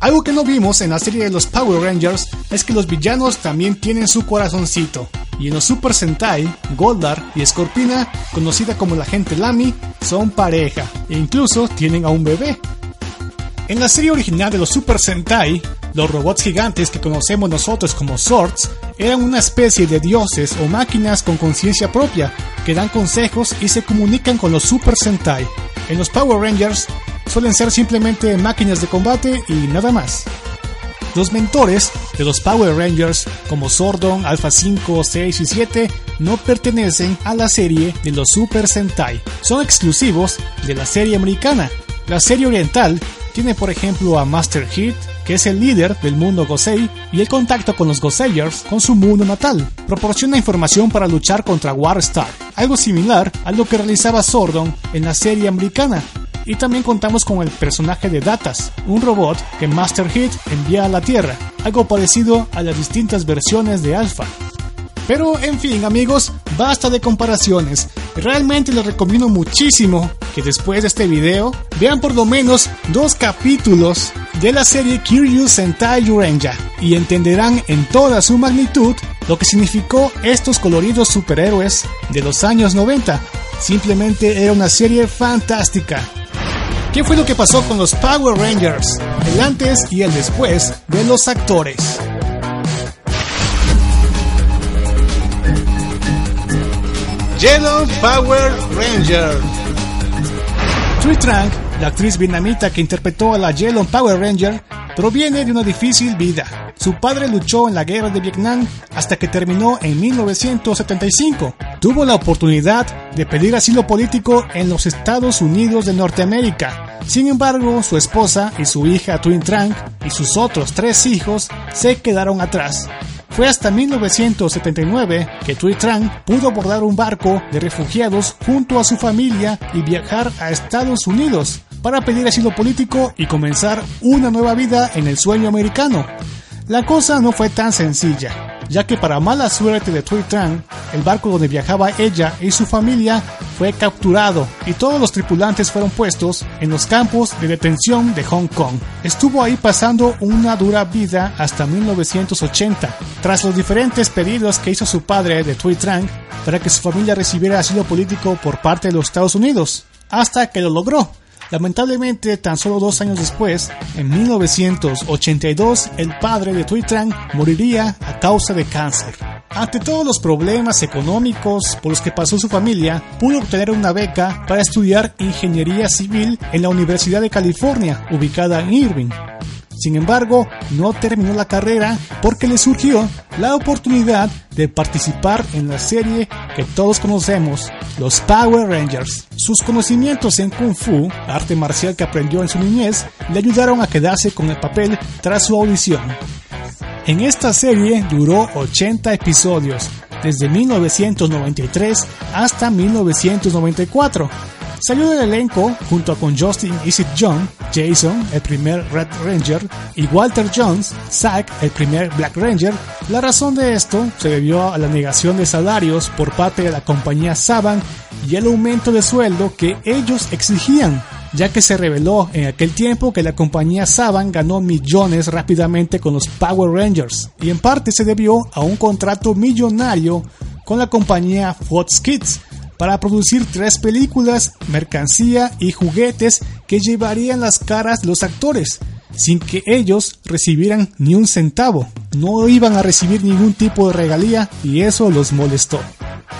Algo que no vimos en la serie de los Power Rangers es que los villanos también tienen su corazoncito. Y en los Super Sentai, Goldar y Scorpina, conocida como la gente Lamy, son pareja e incluso tienen a un bebé. En la serie original de los Super Sentai, los robots gigantes que conocemos nosotros como Swords eran una especie de dioses o máquinas con conciencia propia que dan consejos y se comunican con los Super Sentai. En los Power Rangers suelen ser simplemente máquinas de combate y nada más. Los mentores de los Power Rangers como Sordon, Alpha 5, 6 y 7 no pertenecen a la serie de los Super Sentai, son exclusivos de la serie americana. La serie oriental tiene por ejemplo a Master Heat, que es el líder del mundo Gosei, y el contacto con los Goseiers con su mundo natal. Proporciona información para luchar contra War Star, algo similar a lo que realizaba Sordon en la serie americana. Y también contamos con el personaje de Datas, un robot que Master Heat envía a la Tierra, algo parecido a las distintas versiones de Alpha. Pero en fin amigos, basta de comparaciones. Realmente les recomiendo muchísimo que después de este video vean por lo menos dos capítulos de la serie Curious Sentai Ranger y entenderán en toda su magnitud lo que significó estos coloridos superhéroes de los años 90. Simplemente era una serie fantástica. ¿Qué fue lo que pasó con los Power Rangers? El antes y el después de los actores. Yellow Power Ranger. Thuy Trang, la actriz vietnamita que interpretó a la Yellow Power Ranger, proviene de una difícil vida. Su padre luchó en la guerra de Vietnam hasta que terminó en 1975. Tuvo la oportunidad de pedir asilo político en los Estados Unidos de Norteamérica. Sin embargo, su esposa y su hija Twin Trang y sus otros tres hijos se quedaron atrás. Fue hasta 1979 que Tui Trang pudo abordar un barco de refugiados junto a su familia y viajar a Estados Unidos para pedir asilo político y comenzar una nueva vida en el sueño americano. La cosa no fue tan sencilla, ya que para mala suerte de Tui Trang, el barco donde viajaba ella y su familia fue capturado y todos los tripulantes fueron puestos en los campos de detención de Hong Kong. Estuvo ahí pasando una dura vida hasta 1980, tras los diferentes pedidos que hizo su padre de Tui Trang para que su familia recibiera asilo político por parte de los Estados Unidos, hasta que lo logró Lamentablemente, tan solo dos años después, en 1982, el padre de Tui Trang moriría a causa de cáncer. Ante todos los problemas económicos por los que pasó su familia, pudo obtener una beca para estudiar ingeniería civil en la Universidad de California, ubicada en Irving. Sin embargo, no terminó la carrera porque le surgió la oportunidad de participar en la serie que todos conocemos, los Power Rangers. Sus conocimientos en Kung Fu, arte marcial que aprendió en su niñez, le ayudaron a quedarse con el papel tras su audición. En esta serie duró 80 episodios, desde 1993 hasta 1994 Salió del elenco junto con Justin Isit John, Jason, el primer Red Ranger, y Walter Jones, Zack, el primer Black Ranger. La razón de esto se debió a la negación de salarios por parte de la compañía Saban y el aumento de sueldo que ellos exigían, ya que se reveló en aquel tiempo que la compañía Saban ganó millones rápidamente con los Power Rangers, y en parte se debió a un contrato millonario con la compañía Fox Kids, para producir tres películas, mercancía y juguetes que llevarían las caras los actores, sin que ellos recibieran ni un centavo. No iban a recibir ningún tipo de regalía y eso los molestó.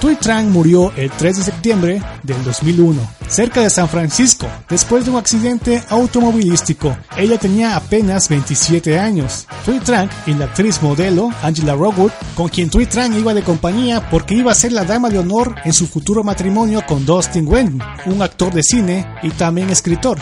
Tui Trang murió el 3 de septiembre del 2001, cerca de San Francisco, después de un accidente automovilístico. Ella tenía apenas 27 años. Tui Trang y la actriz modelo Angela Rogood, con quien Tui Trang iba de compañía porque iba a ser la dama de honor en su futuro matrimonio con Dustin Wen, un actor de cine y también escritor.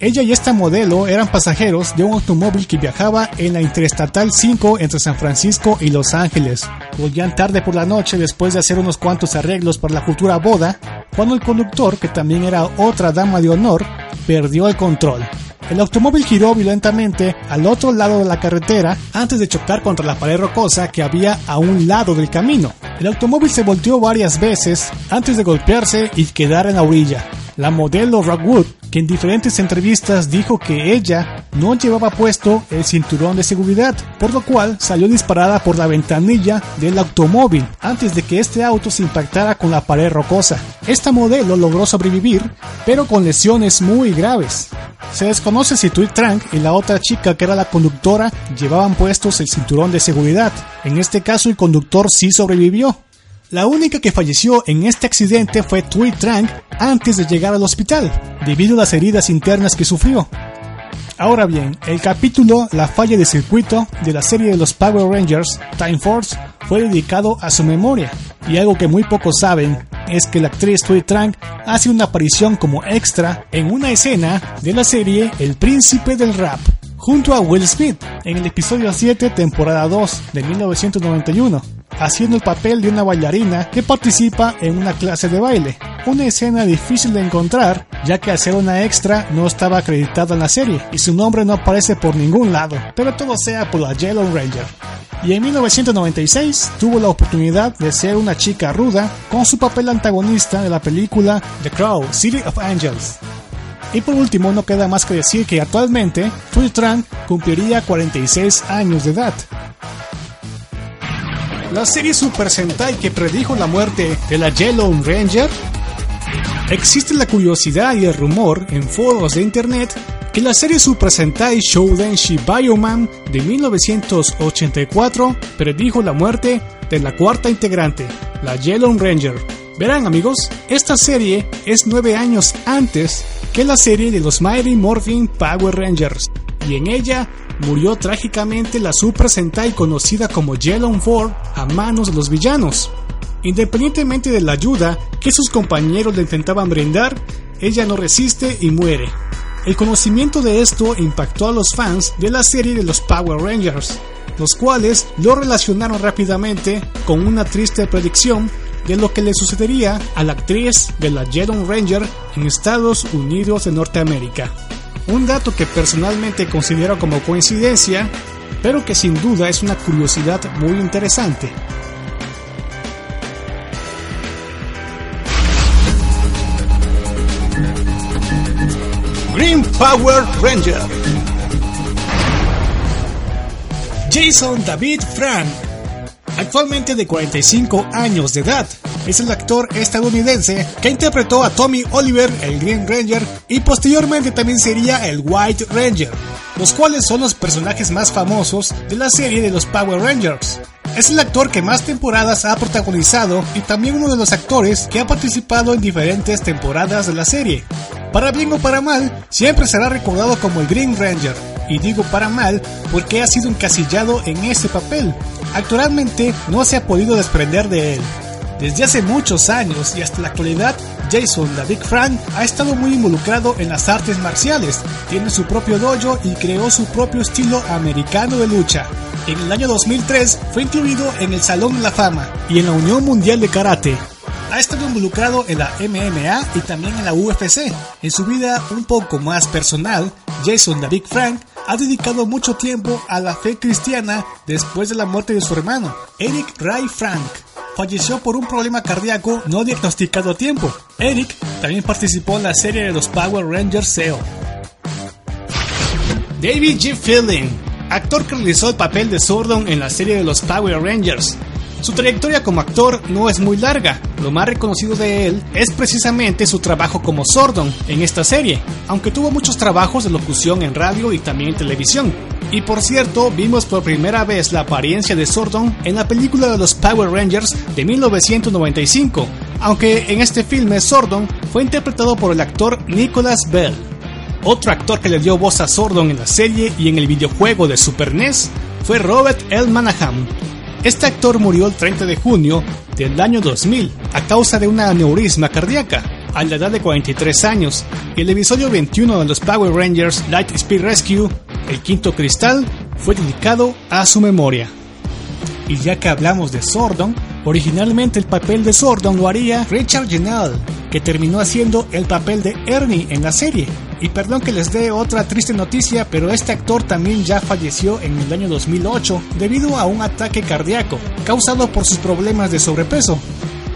Ella y esta modelo eran pasajeros de un automóvil que viajaba en la Interestatal 5 entre San Francisco y Los Ángeles. Volvían tarde por la noche después de hacer unos cuantos arreglos para la futura boda, cuando el conductor, que también era otra dama de honor, perdió el control. El automóvil giró violentamente al otro lado de la carretera antes de chocar contra la pared rocosa que había a un lado del camino. El automóvil se volteó varias veces antes de golpearse y quedar en la orilla. La modelo Rockwood, que en diferentes entrevistas dijo que ella no llevaba puesto el cinturón de seguridad, por lo cual salió disparada por la ventanilla del automóvil antes de que este auto se impactara con la pared rocosa. Esta modelo logró sobrevivir, pero con lesiones muy graves. Se desconoce si Tui Trank y la otra chica que era la conductora llevaban puestos el cinturón de seguridad. En este caso el conductor sí sobrevivió, la única que falleció en este accidente fue Tui Trang antes de llegar al hospital, debido a las heridas internas que sufrió. Ahora bien, el capítulo La falla de circuito de la serie de los Power Rangers Time Force fue dedicado a su memoria, y algo que muy pocos saben es que la actriz Tui Trang hace una aparición como extra en una escena de la serie El Príncipe del Rap, junto a Will Smith en el episodio 7, temporada 2 de 1991 haciendo el papel de una bailarina que participa en una clase de baile. Una escena difícil de encontrar, ya que al ser una extra no estaba acreditada en la serie y su nombre no aparece por ningún lado, pero todo sea por la Yellow Ranger. Y en 1996 tuvo la oportunidad de ser una chica ruda con su papel antagonista de la película The Crow, City of Angels. Y por último, no queda más que decir que actualmente Tui Tran cumpliría 46 años de edad, la serie Super Sentai que predijo la muerte de la Yellow Ranger? Existe la curiosidad y el rumor en foros de internet que la serie Super Sentai Shoudenshi Bioman de 1984 predijo la muerte de la cuarta integrante, la Yellow Ranger. Verán amigos, esta serie es nueve años antes que la serie de los Mighty Morphin Power Rangers y en ella murió trágicamente la Super Sentai conocida como Yellow Ford a manos de los villanos. Independientemente de la ayuda que sus compañeros le intentaban brindar, ella no resiste y muere. El conocimiento de esto impactó a los fans de la serie de los Power Rangers, los cuales lo relacionaron rápidamente con una triste predicción de lo que le sucedería a la actriz de la Jedon Ranger en Estados Unidos de Norteamérica. Un dato que personalmente considero como coincidencia, pero que sin duda es una curiosidad muy interesante. Green Power Ranger Jason David Frank actualmente de 45 años de edad. Es el actor estadounidense que interpretó a Tommy Oliver, el Green Ranger, y posteriormente también sería el White Ranger, los cuales son los personajes más famosos de la serie de los Power Rangers. Es el actor que más temporadas ha protagonizado y también uno de los actores que ha participado en diferentes temporadas de la serie. Para bien o para mal, siempre será recordado como el Green Ranger, y digo para mal porque ha sido encasillado en ese papel, Actualmente no se ha podido desprender de él. Desde hace muchos años y hasta la actualidad, Jason Big Frank ha estado muy involucrado en las artes marciales, tiene su propio dojo y creó su propio estilo americano de lucha. En el año 2003 fue incluido en el Salón de la Fama y en la Unión Mundial de Karate. Ha estado involucrado en la MMA y también en la UFC. En su vida un poco más personal, Jason Big Frank ha dedicado mucho tiempo a la fe cristiana después de la muerte de su hermano, Eric Ray Frank. Falleció por un problema cardíaco no diagnosticado a tiempo. Eric también participó en la serie de los Power Rangers SEO. David G. Fielding, actor que realizó el papel de Sordon en la serie de los Power Rangers, su trayectoria como actor no es muy larga, lo más reconocido de él es precisamente su trabajo como Sordon en esta serie, aunque tuvo muchos trabajos de locución en radio y también en televisión. Y por cierto, vimos por primera vez la apariencia de Sordon en la película de los Power Rangers de 1995, aunque en este filme Sordon fue interpretado por el actor Nicholas Bell. Otro actor que le dio voz a Sordon en la serie y en el videojuego de Super NES fue Robert L. Manahan, este actor murió el 30 de junio del año 2000 a causa de una aneurisma cardíaca a la edad de 43 años y el episodio 21 de los Power Rangers Light Speed Rescue, el quinto cristal, fue dedicado a su memoria. Y ya que hablamos de Sordon, originalmente el papel de Sordon lo haría Richard Genal, que terminó haciendo el papel de Ernie en la serie. Y perdón que les dé otra triste noticia, pero este actor también ya falleció en el año 2008 debido a un ataque cardíaco causado por sus problemas de sobrepeso.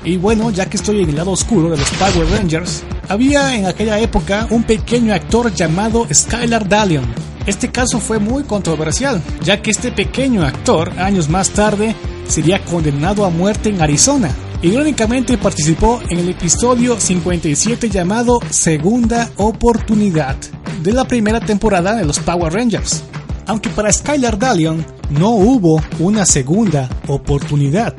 Y bueno, ya que estoy en el lado oscuro de los Power Rangers, había en aquella época un pequeño actor llamado Skylar Dalion. Este caso fue muy controversial, ya que este pequeño actor, años más tarde, sería condenado a muerte en Arizona Irónicamente participó en el episodio 57 llamado Segunda Oportunidad de la primera temporada de los Power Rangers. Aunque para Skylar Dalion no hubo una segunda oportunidad.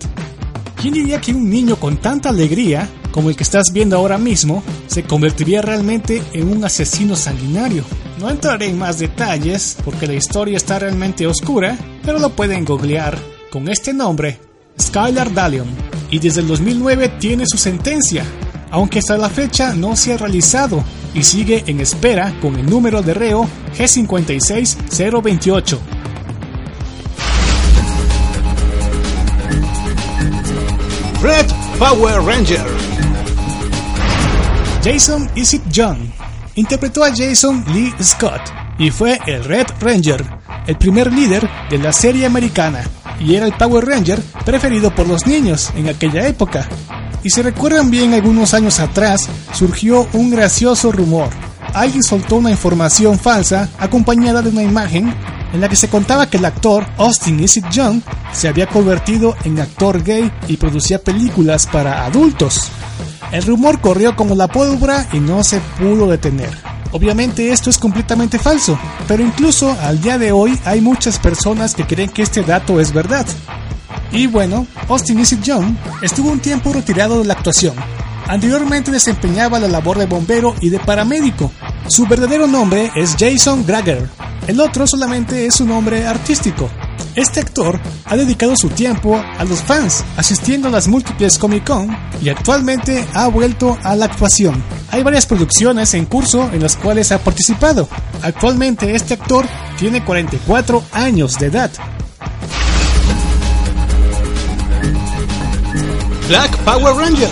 ¿Quién diría que un niño con tanta alegría como el que estás viendo ahora mismo se convertiría realmente en un asesino sanguinario? No entraré en más detalles porque la historia está realmente oscura, pero lo pueden googlear con este nombre, Skylar Dalion. Y desde el 2009 tiene su sentencia, aunque hasta la fecha no se ha realizado y sigue en espera con el número de reo G56028. Red Power Ranger. Jason Isit Young interpretó a Jason Lee Scott y fue el Red Ranger, el primer líder de la serie americana y era el Power Ranger preferido por los niños en aquella época. Y si recuerdan bien algunos años atrás, surgió un gracioso rumor. Alguien soltó una información falsa acompañada de una imagen en la que se contaba que el actor Austin Isaac Young se había convertido en actor gay y producía películas para adultos. El rumor corrió como la pólvora y no se pudo detener. Obviamente esto es completamente falso, pero incluso al día de hoy hay muchas personas que creen que este dato es verdad. Y bueno, Austin Isaac Young estuvo un tiempo retirado de la actuación. Anteriormente desempeñaba la labor de bombero y de paramédico. Su verdadero nombre es Jason Grager. El otro solamente es su nombre artístico. Este actor ha dedicado su tiempo a los fans, asistiendo a las múltiples Comic Con y actualmente ha vuelto a la actuación. Hay varias producciones en curso en las cuales ha participado. Actualmente este actor tiene 44 años de edad. Black Power Ranger.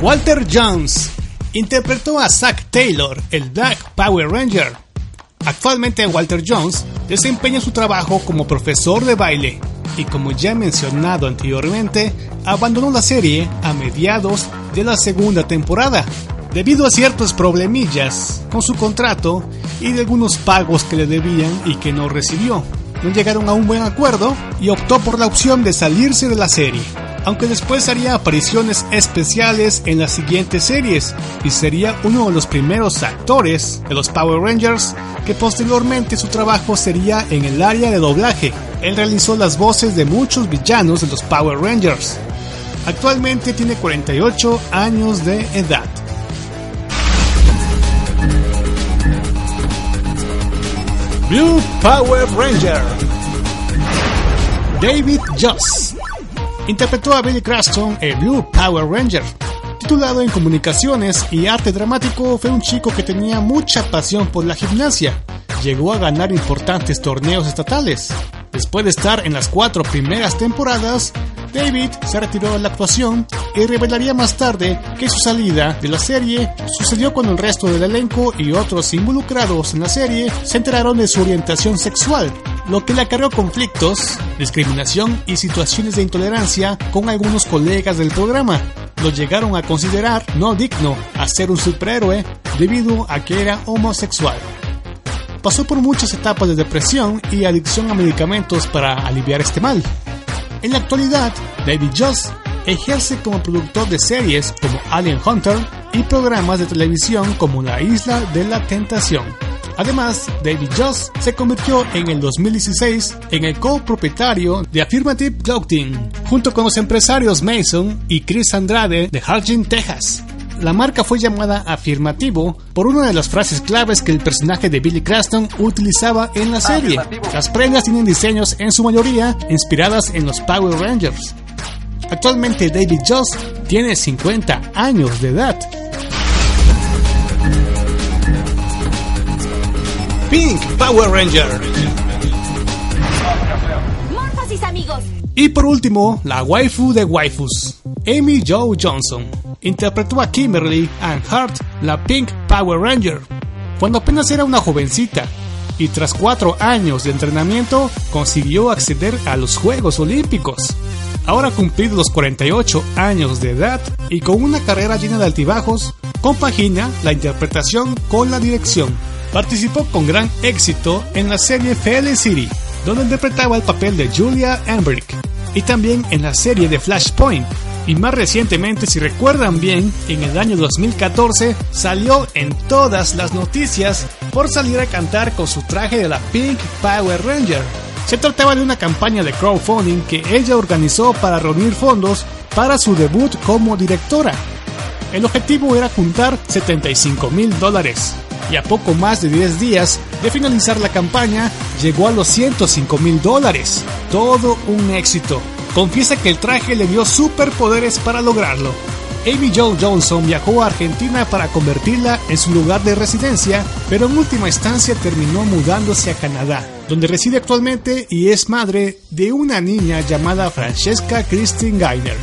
Walter Jones interpretó a Zack Taylor, el Black Power Ranger, Actualmente Walter Jones desempeña su trabajo como profesor de baile y como ya mencionado anteriormente, abandonó la serie a mediados de la segunda temporada, debido a ciertos problemillas con su contrato y de algunos pagos que le debían y que no recibió. No llegaron a un buen acuerdo y optó por la opción de salirse de la serie aunque después haría apariciones especiales en las siguientes series y sería uno de los primeros actores de los Power Rangers que posteriormente su trabajo sería en el área de doblaje. Él realizó las voces de muchos villanos de los Power Rangers. Actualmente tiene 48 años de edad. Blue Power Ranger David Joss interpretó a Billy Craston el Blue Power Ranger. Titulado en comunicaciones y arte dramático, fue un chico que tenía mucha pasión por la gimnasia. Llegó a ganar importantes torneos estatales. Después de estar en las cuatro primeras temporadas, David se retiró de la actuación y revelaría más tarde que su salida de la serie sucedió cuando el resto del elenco y otros involucrados en la serie se enteraron de su orientación sexual, lo que le acarreó conflictos, discriminación y situaciones de intolerancia con algunos colegas del programa. Lo llegaron a considerar no digno a ser un superhéroe debido a que era homosexual pasó por muchas etapas de depresión y adicción a medicamentos para aliviar este mal. En la actualidad, David Joss ejerce como productor de series como Alien Hunter y programas de televisión como La Isla de la Tentación. Además, David Joss se convirtió en el 2016 en el copropietario de Affirmative Clothing, junto con los empresarios Mason y Chris Andrade de Harlingen, Texas la marca fue llamada afirmativo por una de las frases claves que el personaje de Billy Craston utilizaba en la serie. Las prendas tienen diseños en su mayoría inspiradas en los Power Rangers. Actualmente David Joss tiene 50 años de edad. Pink Power Ranger. amigos. Y por último, la waifu de waifus, Amy Joe Johnson interpretó a Kimberly Ann Hart, la Pink Power Ranger, cuando apenas era una jovencita y tras cuatro años de entrenamiento consiguió acceder a los Juegos Olímpicos. Ahora cumplido los 48 años de edad y con una carrera llena de altibajos, compagina la interpretación con la dirección. Participó con gran éxito en la serie Felicity, donde interpretaba el papel de Julia Embrick, y también en la serie de Flashpoint, y más recientemente, si recuerdan bien, en el año 2014 salió en todas las noticias por salir a cantar con su traje de la Pink Power Ranger. Se trataba de una campaña de crowdfunding que ella organizó para reunir fondos para su debut como directora. El objetivo era juntar 75 mil dólares y a poco más de 10 días de finalizar la campaña llegó a los 105 mil dólares. Todo un éxito confiesa que el traje le dio superpoderes para lograrlo. Amy Jo Johnson viajó a Argentina para convertirla en su lugar de residencia, pero en última instancia terminó mudándose a Canadá, donde reside actualmente y es madre de una niña llamada Francesca Christine Gainer.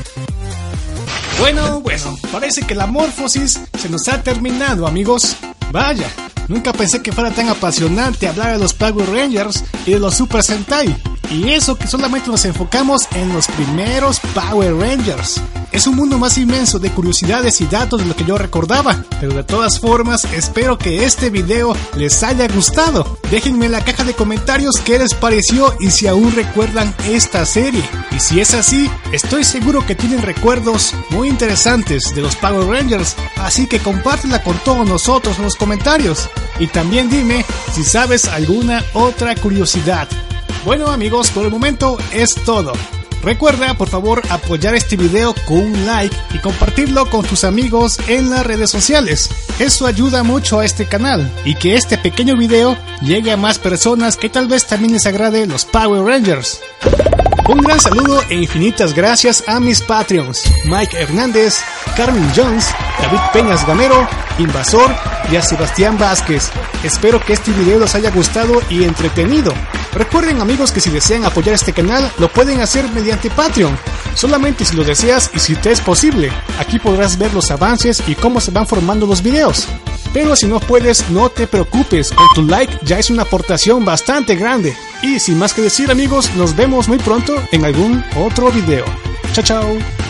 Bueno, bueno, parece que la morfosis se nos ha terminado, amigos. Vaya, nunca pensé que fuera tan apasionante hablar de los Power Rangers y de los Super Sentai. Y eso que solamente nos enfocamos en los primeros Power Rangers. Es un mundo más inmenso de curiosidades y datos de lo que yo recordaba, pero de todas formas espero que este video les haya gustado. Déjenme en la caja de comentarios qué les pareció y si aún recuerdan esta serie. Y si es así, estoy seguro que tienen recuerdos muy interesantes de los Power Rangers, así que compártela con todos nosotros en los comentarios. Y también dime si sabes alguna otra curiosidad. Bueno amigos, por el momento es todo. Recuerda por favor apoyar este video con un like y compartirlo con tus amigos en las redes sociales. Eso ayuda mucho a este canal y que este pequeño video llegue a más personas que tal vez también les agrade los Power Rangers. Un gran saludo e infinitas gracias a mis Patreons, Mike Hernández, Carmen Jones, David Peñas Gamero, Invasor y a Sebastián Vázquez. Espero que este video les haya gustado y entretenido. Recuerden amigos que si desean apoyar este canal lo pueden hacer mediante Patreon, solamente si lo deseas y si te es posible. Aquí podrás ver los avances y cómo se van formando los videos. Pero si no puedes, no te preocupes, con tu like ya es una aportación bastante grande. Y sin más que decir amigos, nos vemos muy pronto en algún otro video. Chao chao.